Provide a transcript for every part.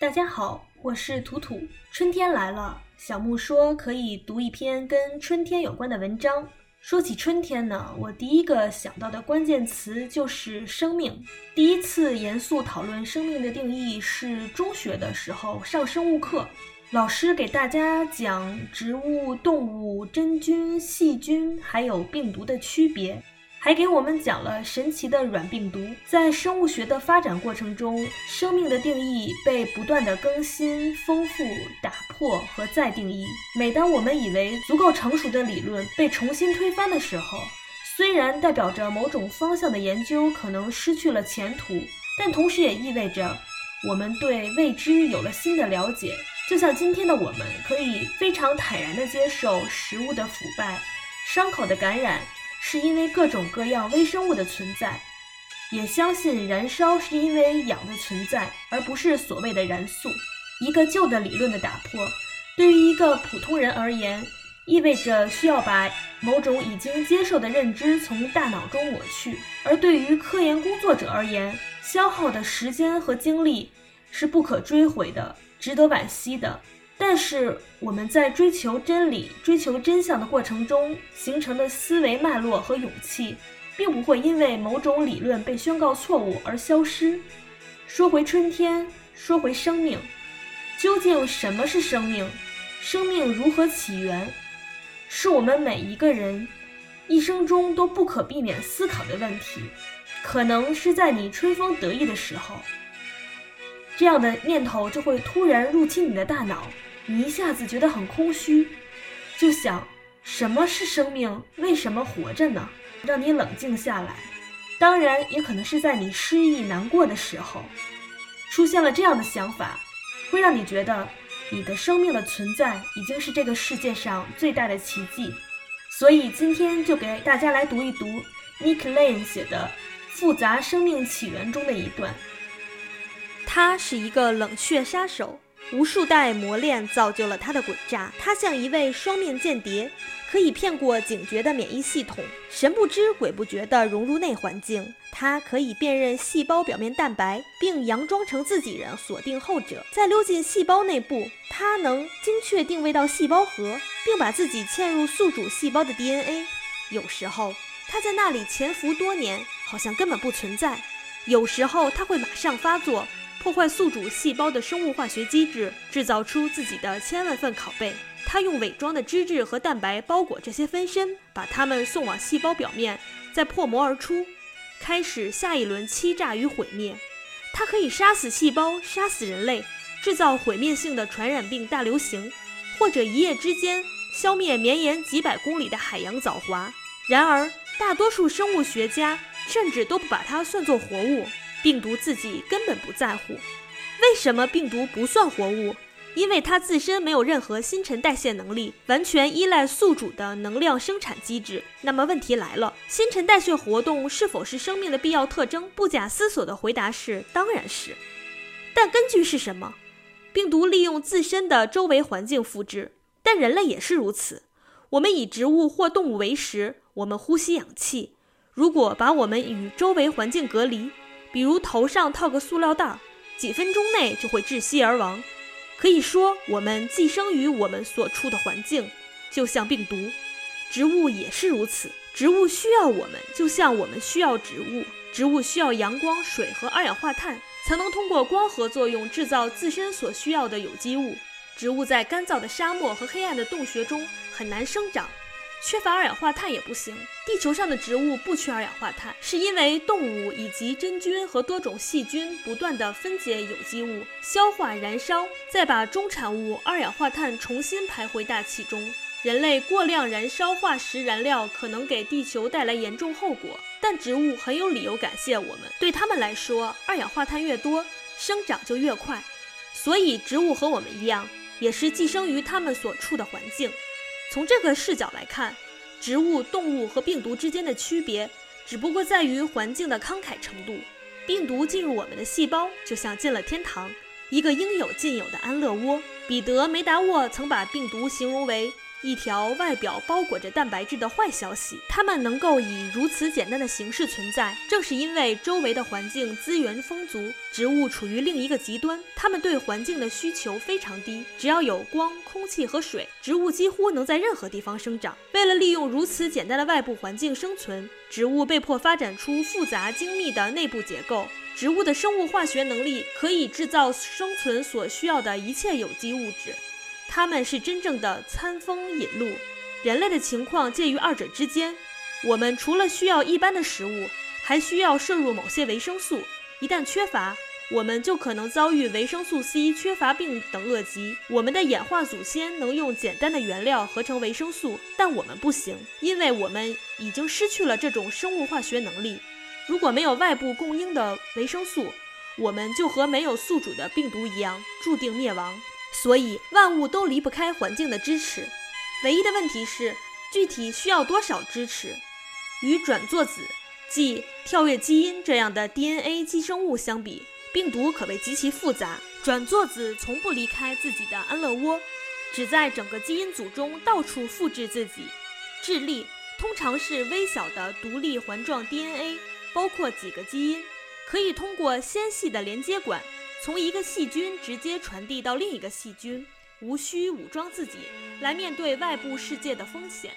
大家好，我是图图。春天来了，小木说可以读一篇跟春天有关的文章。说起春天呢，我第一个想到的关键词就是生命。第一次严肃讨论生命的定义是中学的时候上生物课，老师给大家讲植物、动物、真菌、细菌还有病毒的区别。还给我们讲了神奇的软病毒。在生物学的发展过程中，生命的定义被不断的更新、丰富、打破和再定义。每当我们以为足够成熟的理论被重新推翻的时候，虽然代表着某种方向的研究可能失去了前途，但同时也意味着我们对未知有了新的了解。就像今天的我们，可以非常坦然地接受食物的腐败、伤口的感染。是因为各种各样微生物的存在，也相信燃烧是因为氧的存在，而不是所谓的燃素。一个旧的理论的打破，对于一个普通人而言，意味着需要把某种已经接受的认知从大脑中抹去；而对于科研工作者而言，消耗的时间和精力是不可追回的，值得惋惜的。但是我们在追求真理、追求真相的过程中形成的思维脉络和勇气，并不会因为某种理论被宣告错误而消失。说回春天，说回生命，究竟什么是生命？生命如何起源？是我们每一个人一生中都不可避免思考的问题。可能是在你春风得意的时候，这样的念头就会突然入侵你的大脑。你一下子觉得很空虚，就想什么是生命？为什么活着呢？让你冷静下来。当然，也可能是在你失意难过的时候，出现了这样的想法，会让你觉得你的生命的存在已经是这个世界上最大的奇迹。所以今天就给大家来读一读 Nick Lane 写的《复杂生命起源》中的一段。他是一个冷血杀手。无数代磨练造就了他的诡诈，他像一位双面间谍，可以骗过警觉的免疫系统，神不知鬼不觉地融入内环境。他可以辨认细胞表面蛋白，并佯装成自己人，锁定后者，再溜进细胞内部。他能精确定位到细胞核，并把自己嵌入宿主细胞的 DNA。有时候他在那里潜伏多年，好像根本不存在；有时候他会马上发作。破坏宿主细胞的生物化学机制，制造出自己的千万份拷贝。他用伪装的脂质和蛋白包裹这些分身，把它们送往细胞表面，再破膜而出，开始下一轮欺诈与毁灭。它可以杀死细胞，杀死人类，制造毁灭性的传染病大流行，或者一夜之间消灭绵延几百公里的海洋藻华。然而，大多数生物学家甚至都不把它算作活物。病毒自己根本不在乎，为什么病毒不算活物？因为它自身没有任何新陈代谢能力，完全依赖宿主的能量生产机制。那么问题来了，新陈代谢活动是否是生命的必要特征？不假思索的回答是，当然是。但根据是什么？病毒利用自身的周围环境复制，但人类也是如此。我们以植物或动物为食，我们呼吸氧气。如果把我们与周围环境隔离，比如头上套个塑料袋，几分钟内就会窒息而亡。可以说，我们寄生于我们所处的环境，就像病毒。植物也是如此，植物需要我们，就像我们需要植物。植物需要阳光、水和二氧化碳，才能通过光合作用制造自身所需要的有机物。植物在干燥的沙漠和黑暗的洞穴中很难生长。缺乏二氧化碳也不行。地球上的植物不缺二氧化碳，是因为动物以及真菌和多种细菌不断地分解有机物、消化、燃烧，再把中产物二氧化碳重新排回大气中。人类过量燃烧化石燃料可能给地球带来严重后果，但植物很有理由感谢我们。对他们来说，二氧化碳越多，生长就越快。所以，植物和我们一样，也是寄生于它们所处的环境。从这个视角来看，植物、动物和病毒之间的区别，只不过在于环境的慷慨程度。病毒进入我们的细胞，就像进了天堂，一个应有尽有的安乐窝。彼得·梅达沃曾把病毒形容为一条外表包裹着蛋白质的坏消息。它们能够以如此简单的形式存在，正是因为周围的环境资源丰足。植物处于另一个极端，它们对环境的需求非常低，只要有光、空气和水，植物几乎能在任何地方生长。为了利用如此简单的外部环境生存，植物被迫发展出复杂精密的内部结构。植物的生物化学能力可以制造生存所需要的一切有机物质。它们是真正的餐风饮露，人类的情况介于二者之间。我们除了需要一般的食物，还需要摄入某些维生素。一旦缺乏，我们就可能遭遇维生素 C 缺乏病等恶疾。我们的演化祖先能用简单的原料合成维生素，但我们不行，因为我们已经失去了这种生物化学能力。如果没有外部供应的维生素，我们就和没有宿主的病毒一样，注定灭亡。所以，万物都离不开环境的支持。唯一的问题是，具体需要多少支持？与转作子，即跳跃基因这样的 DNA 寄生物相比，病毒可谓极其复杂。转作子从不离开自己的安乐窝，只在整个基因组中到处复制自己。智力通常是微小的独立环状 DNA，包括几个基因，可以通过纤细的连接管。从一个细菌直接传递到另一个细菌，无需武装自己来面对外部世界的风险。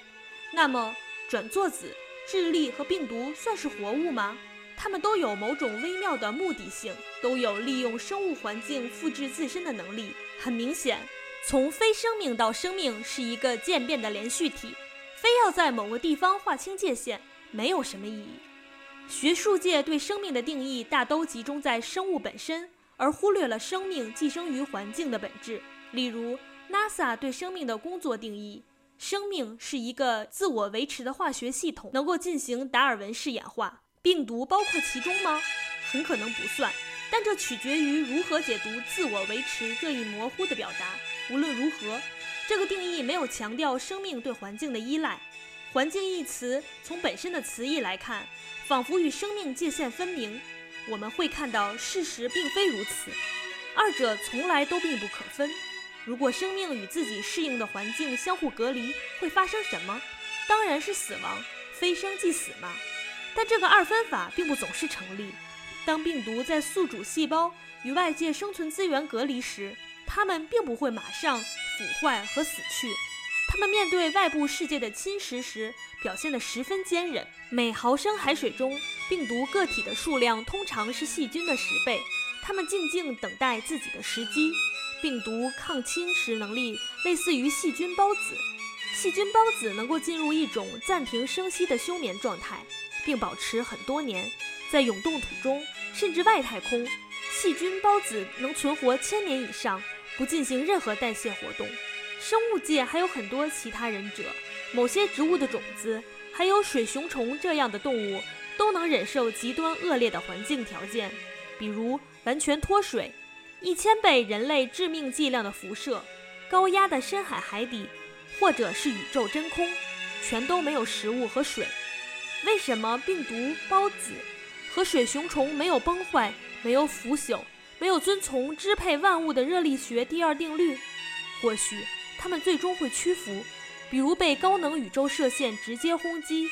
那么，转作子、智力和病毒算是活物吗？它们都有某种微妙的目的性，都有利用生物环境复制自身的能力。很明显，从非生命到生命是一个渐变的连续体，非要在某个地方划清界限，没有什么意义。学术界对生命的定义大都集中在生物本身。而忽略了生命寄生于环境的本质。例如，NASA 对生命的工作定义：生命是一个自我维持的化学系统，能够进行达尔文式演化。病毒包括其中吗？很可能不算，但这取决于如何解读“自我维持”这一模糊的表达。无论如何，这个定义没有强调生命对环境的依赖。环境一词从本身的词义来看，仿佛与生命界限分明。我们会看到，事实并非如此，二者从来都并不可分。如果生命与自己适应的环境相互隔离，会发生什么？当然是死亡，非生即死嘛。但这个二分法并不总是成立。当病毒在宿主细胞与外界生存资源隔离时，它们并不会马上腐坏和死去。它们面对外部世界的侵蚀时，表现得十分坚韧。每毫升海水中，病毒个体的数量通常是细菌的十倍。它们静静等待自己的时机。病毒抗侵蚀能力类似于细菌孢子。细菌孢子能够进入一种暂停生息的休眠状态，并保持很多年。在永冻土中，甚至外太空，细菌孢子能存活千年以上，不进行任何代谢活动。生物界还有很多其他忍者。某些植物的种子，还有水熊虫这样的动物，都能忍受极端恶劣的环境条件，比如完全脱水、一千倍人类致命剂量的辐射、高压的深海海底，或者是宇宙真空，全都没有食物和水。为什么病毒、孢子和水熊虫没有崩坏、没有腐朽、没有遵从支配万物的热力学第二定律？或许他们最终会屈服。比如被高能宇宙射线直接轰击，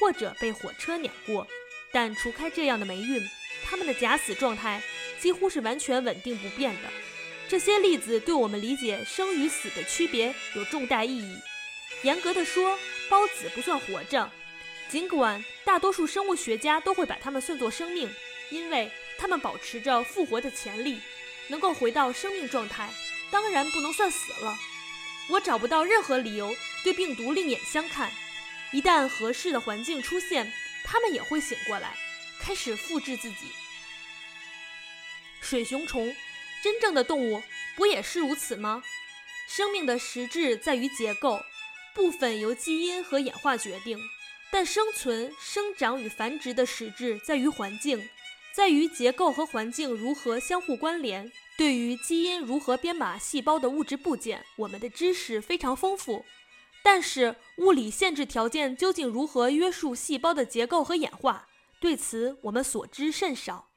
或者被火车碾过，但除开这样的霉运，他们的假死状态几乎是完全稳定不变的。这些例子对我们理解生与死的区别有重大意义。严格的说，孢子不算活着，尽管大多数生物学家都会把它们算作生命，因为它们保持着复活的潜力，能够回到生命状态，当然不能算死了。我找不到任何理由对病毒另眼相看。一旦合适的环境出现，它们也会醒过来，开始复制自己。水熊虫，真正的动物不也是如此吗？生命的实质在于结构，部分由基因和演化决定，但生存、生长与繁殖的实质在于环境，在于结构和环境如何相互关联。对于基因如何编码细胞的物质部件，我们的知识非常丰富，但是物理限制条件究竟如何约束细胞的结构和演化，对此我们所知甚少。